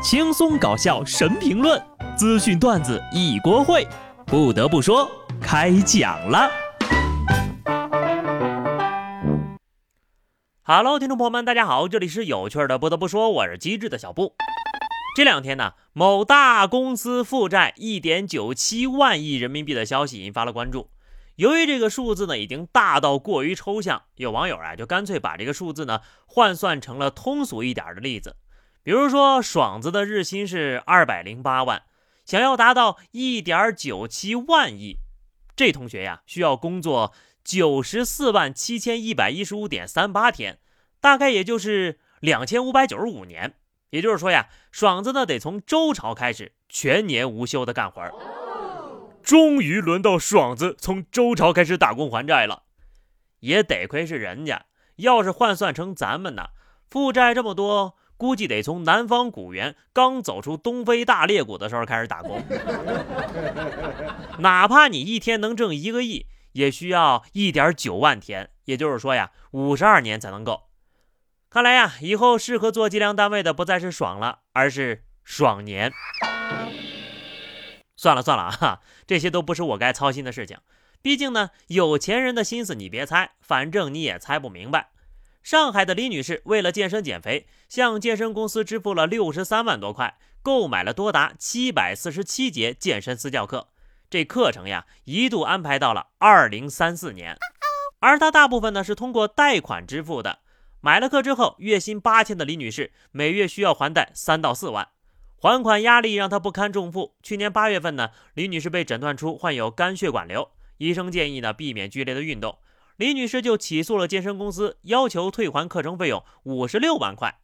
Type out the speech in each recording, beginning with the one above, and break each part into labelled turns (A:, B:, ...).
A: 轻松搞笑神评论，资讯段子一锅烩。不得不说，开讲了。Hello，听众朋友们，大家好，这里是有趣的。不得不说，我是机智的小布。这两天呢，某大公司负债一点九七万亿人民币的消息引发了关注。由于这个数字呢已经大到过于抽象，有网友啊就干脆把这个数字呢换算成了通俗一点的例子，比如说爽子的日薪是二百零八万，想要达到一点九七万亿，这同学呀需要工作九十四万七千一百一十五点三八天，大概也就是两千五百九十五年。也就是说呀，爽子呢得从周朝开始全年无休的干活儿。终于轮到爽子从周朝开始打工还债了，也得亏是人家。要是换算成咱们呢，负债这么多，估计得从南方古猿刚走出东非大裂谷的时候开始打工。哪怕你一天能挣一个亿，也需要一点九万天，也就是说呀，五十二年才能够。看来呀，以后适合做计量单位的不再是爽了，而是爽年。算了算了啊，这些都不是我该操心的事情。毕竟呢，有钱人的心思你别猜，反正你也猜不明白。上海的李女士为了健身减肥，向健身公司支付了六十三万多块，购买了多达七百四十七节健身私教课。这课程呀，一度安排到了二零三四年。而她大部分呢是通过贷款支付的。买了课之后，月薪八千的李女士每月需要还贷三到四万。还款压力让她不堪重负。去年八月份呢，李女士被诊断出患有肝血管瘤，医生建议呢避免剧烈的运动。李女士就起诉了健身公司，要求退还课程费用五十六万块。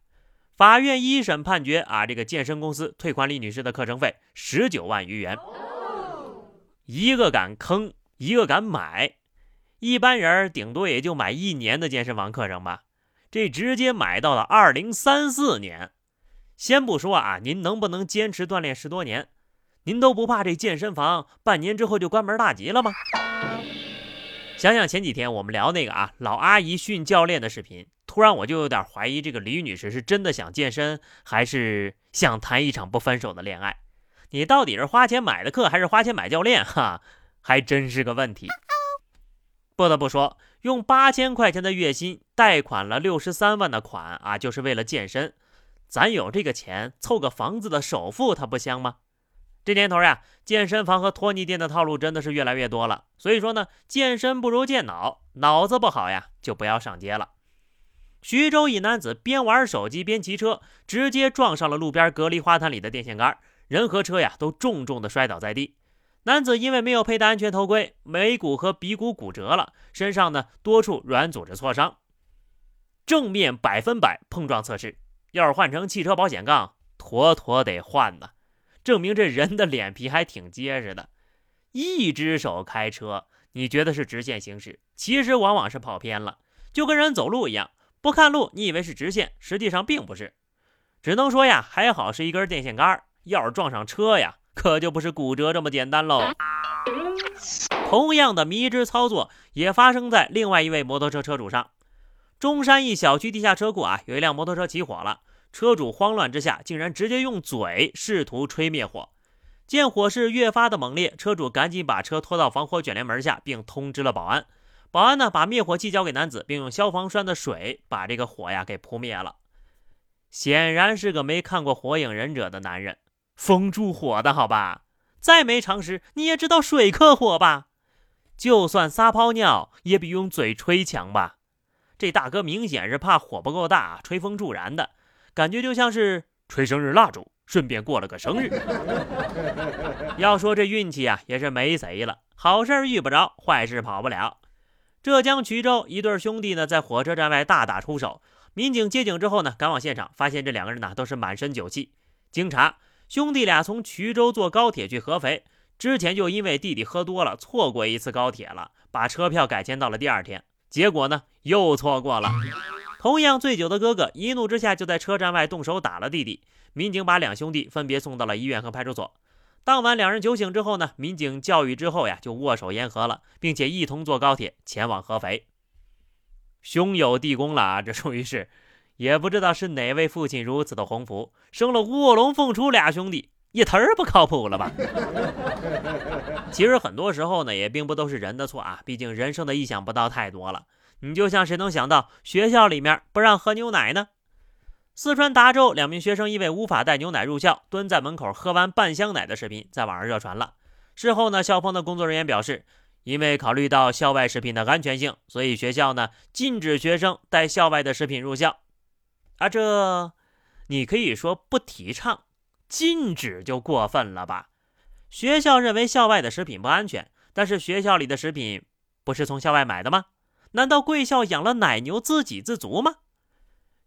A: 法院一审判决啊，这个健身公司退还李女士的课程费十九万余元。一个敢坑，一个敢买，一般人顶多也就买一年的健身房课程吧，这直接买到了二零三四年。先不说啊，您能不能坚持锻炼十多年？您都不怕这健身房半年之后就关门大吉了吗？想想前几天我们聊那个啊老阿姨训教练的视频，突然我就有点怀疑这个李女士是真的想健身，还是想谈一场不分手的恋爱？你到底是花钱买的课，还是花钱买教练？哈，还真是个问题。不得不说，用八千块钱的月薪贷款了六十三万的款啊，就是为了健身。咱有这个钱凑个房子的首付，它不香吗？这年头呀，健身房和托尼店的套路真的是越来越多了。所以说呢，健身不如健脑，脑子不好呀，就不要上街了。徐州一男子边玩手机边骑车，直接撞上了路边隔离花坛里的电线杆，人和车呀都重重的摔倒在地。男子因为没有佩戴安全头盔，眉骨和鼻骨骨折了，身上呢多处软组织挫伤。正面百分百碰撞测试。要是换成汽车保险杠，妥妥得换呢，证明这人的脸皮还挺结实的。一只手开车，你觉得是直线行驶，其实往往是跑偏了，就跟人走路一样，不看路，你以为是直线，实际上并不是。只能说呀，还好是一根电线杆，要是撞上车呀，可就不是骨折这么简单喽。同样的迷之操作也发生在另外一位摩托车车主上。中山一小区地下车库啊，有一辆摩托车起火了，车主慌乱之下，竟然直接用嘴试图吹灭火。见火势越发的猛烈，车主赶紧把车拖到防火卷帘门下，并通知了保安。保安呢，把灭火器交给男子，并用消防栓的水把这个火呀给扑灭了。显然是个没看过《火影忍者》的男人，封住火的好吧？再没常识，你也知道水克火吧？就算撒泡尿，也比用嘴吹强吧？这大哥明显是怕火不够大，吹风助燃的感觉，就像是吹生日蜡烛，顺便过了个生日。要说这运气啊，也是没谁了，好事遇不着，坏事跑不了。浙江衢州一对兄弟呢，在火车站外大打出手，民警接警之后呢，赶往现场，发现这两个人呢都是满身酒气。经查，兄弟俩从衢州坐高铁去合肥，之前就因为弟弟喝多了，错过一次高铁了，把车票改签到了第二天。结果呢，又错过了。同样醉酒的哥哥一怒之下就在车站外动手打了弟弟。民警把两兄弟分别送到了医院和派出所。当晚两人酒醒之后呢，民警教育之后呀，就握手言和了，并且一同坐高铁前往合肥。兄友弟恭了啊，这属于是也不知道是哪位父亲如此的鸿福，生了卧龙凤雏俩兄弟，也忒儿不靠谱了吧？其实很多时候呢，也并不都是人的错啊，毕竟人生的意想不到太多了。你就像谁能想到学校里面不让喝牛奶呢？四川达州两名学生因为无法带牛奶入校，蹲在门口喝完半箱奶的视频在网上热传了。事后呢，校方的工作人员表示，因为考虑到校外食品的安全性，所以学校呢禁止学生带校外的食品入校。啊，这你可以说不提倡，禁止就过分了吧？学校认为校外的食品不安全，但是学校里的食品不是从校外买的吗？难道贵校养了奶牛自给自足吗？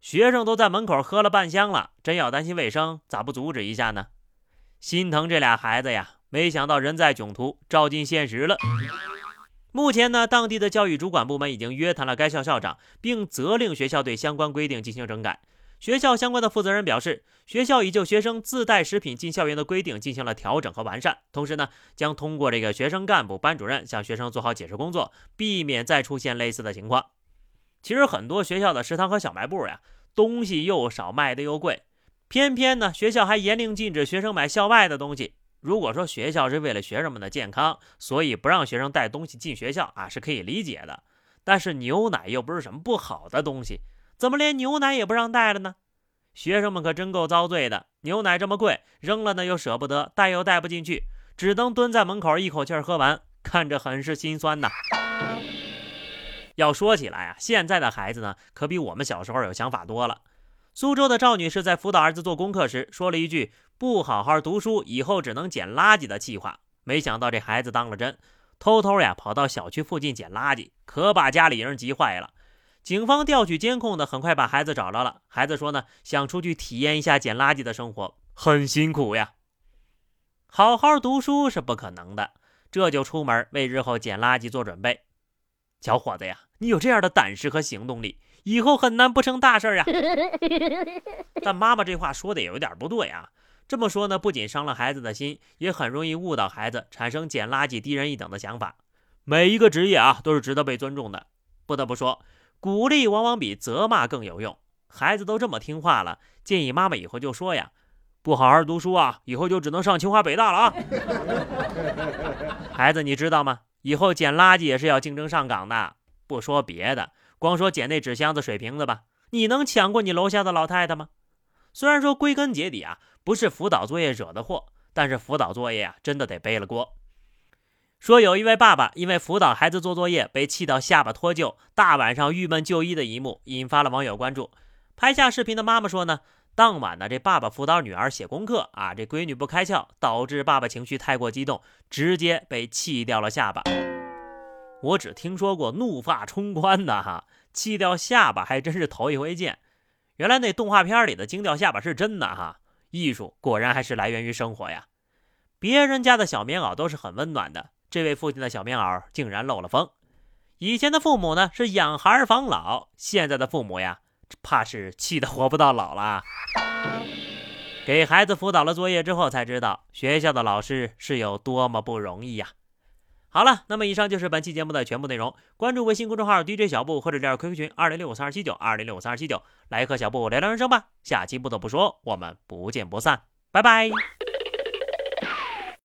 A: 学生都在门口喝了半箱了，真要担心卫生，咋不阻止一下呢？心疼这俩孩子呀！没想到人在囧途，照进现实了。目前呢，当地的教育主管部门已经约谈了该校校长，并责令学校对相关规定进行整改。学校相关的负责人表示，学校已就学生自带食品进校园的规定进行了调整和完善，同时呢，将通过这个学生干部、班主任向学生做好解释工作，避免再出现类似的情况。其实很多学校的食堂和小卖部呀，东西又少，卖的又贵，偏偏呢，学校还严令禁止学生买校外的东西。如果说学校是为了学生们的健康，所以不让学生带东西进学校啊，是可以理解的。但是牛奶又不是什么不好的东西，怎么连牛奶也不让带了呢？学生们可真够遭罪的。牛奶这么贵，扔了呢又舍不得，带又带不进去，只能蹲在门口一口气喝完，看着很是心酸呐。要说起来啊，现在的孩子呢，可比我们小时候有想法多了。苏州的赵女士在辅导儿子做功课时，说了一句“不好好读书，以后只能捡垃圾”的气话。没想到这孩子当了真，偷偷呀跑到小区附近捡垃圾，可把家里人急坏了。警方调取监控的，很快把孩子找着了。孩子说呢，想出去体验一下捡垃圾的生活，很辛苦呀。好好读书是不可能的，这就出门为日后捡垃圾做准备。小伙子呀。你有这样的胆识和行动力，以后很难不成大事呀。但妈妈这话说的也有点不对啊。这么说呢，不仅伤了孩子的心，也很容易误导孩子，产生捡垃圾低人一等的想法。每一个职业啊，都是值得被尊重的。不得不说，鼓励往往比责骂更有用。孩子都这么听话了，建议妈妈以后就说呀：“不好好读书啊，以后就只能上清华北大了啊。”孩子，你知道吗？以后捡垃圾也是要竞争上岗的。不说别的，光说捡那纸箱子、水瓶子吧，你能抢过你楼下的老太太吗？虽然说归根结底啊，不是辅导作业惹的祸，但是辅导作业啊，真的得背了锅。说有一位爸爸因为辅导孩子做作业被气到下巴脱臼，大晚上郁闷就医的一幕，引发了网友关注。拍下视频的妈妈说呢，当晚呢，这爸爸辅导女儿写功课啊，这闺女不开窍，导致爸爸情绪太过激动，直接被气掉了下巴。我只听说过怒发冲冠的哈，气掉下巴还真是头一回见。原来那动画片里的惊掉下巴是真的哈，艺术果然还是来源于生活呀。别人家的小棉袄都是很温暖的，这位父亲的小棉袄竟然漏了风。以前的父母呢是养孩防老，现在的父母呀，怕是气得活不到老了。给孩子辅导了作业之后，才知道学校的老师是有多么不容易呀。好了，那么以上就是本期节目的全部内容。关注微信公众号 DJ 小布或者加入 QQ 群二零六五三二七九二零六五三二七九，来和小布聊聊人生吧。下期不得不说，我们不见不散，拜拜。